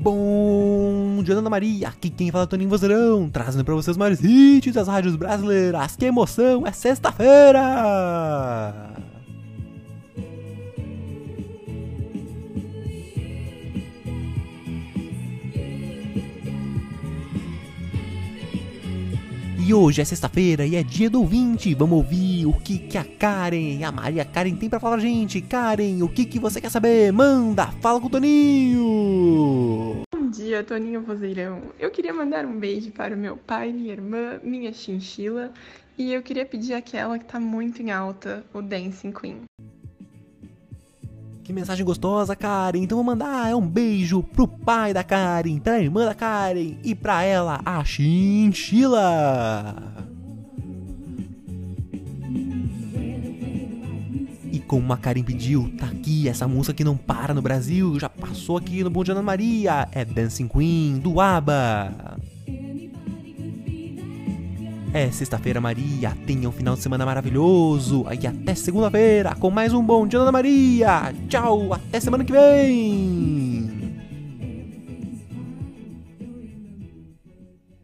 Bom dia, Ana Maria. Aqui quem fala é Toninho Vozeirão, trazendo pra vocês os maiores hits das rádios brasileiras. Que emoção, é sexta-feira! E hoje é sexta-feira e é dia do ouvinte. Vamos ouvir o que, que a Karen, a Maria Karen tem pra falar gente. Karen, o que, que você quer saber? Manda, fala com o Toninho! Dia, Toninho Vozeirão. Eu queria mandar um beijo para o meu pai, minha irmã, minha chinchila. E eu queria pedir aquela que tá muito em alta, o Dancing Queen. Que mensagem gostosa, Karen. Então vou mandar um beijo pro pai da Karen, pra irmã da Karen e pra ela, a Chinchila. Como a Karen pediu, tá aqui essa música que não para no Brasil, já passou aqui no Bom Dia Ana Maria, é Dancing Queen do ABBA. É sexta-feira, Maria. Tenha um final de semana maravilhoso. E até segunda-feira com mais um Bom Dia Ana Maria. Tchau, até semana que vem.